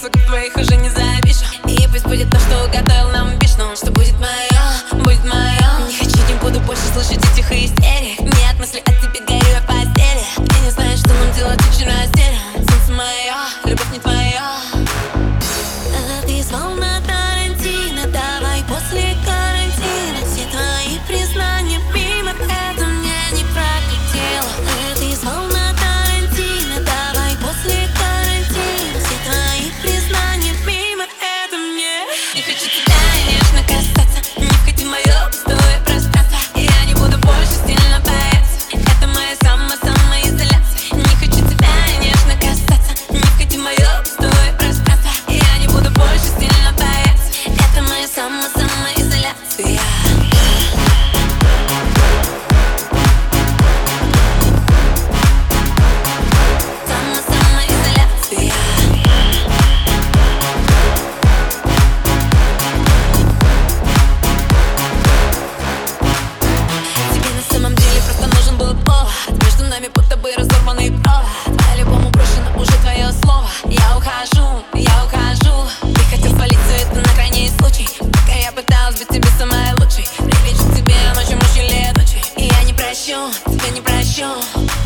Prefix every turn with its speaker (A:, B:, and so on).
A: красок твоих уже не завишу И пусть будет то, что уготовил нам вишну Что будет мое, будет мое Не хочу, не буду больше слышать этих истерик. Нет мысли о тебе горю я в постели. Я не знаю, что нам делать, очень растерян Солнце мое, любовь не твоя Ты из тебя не прощу.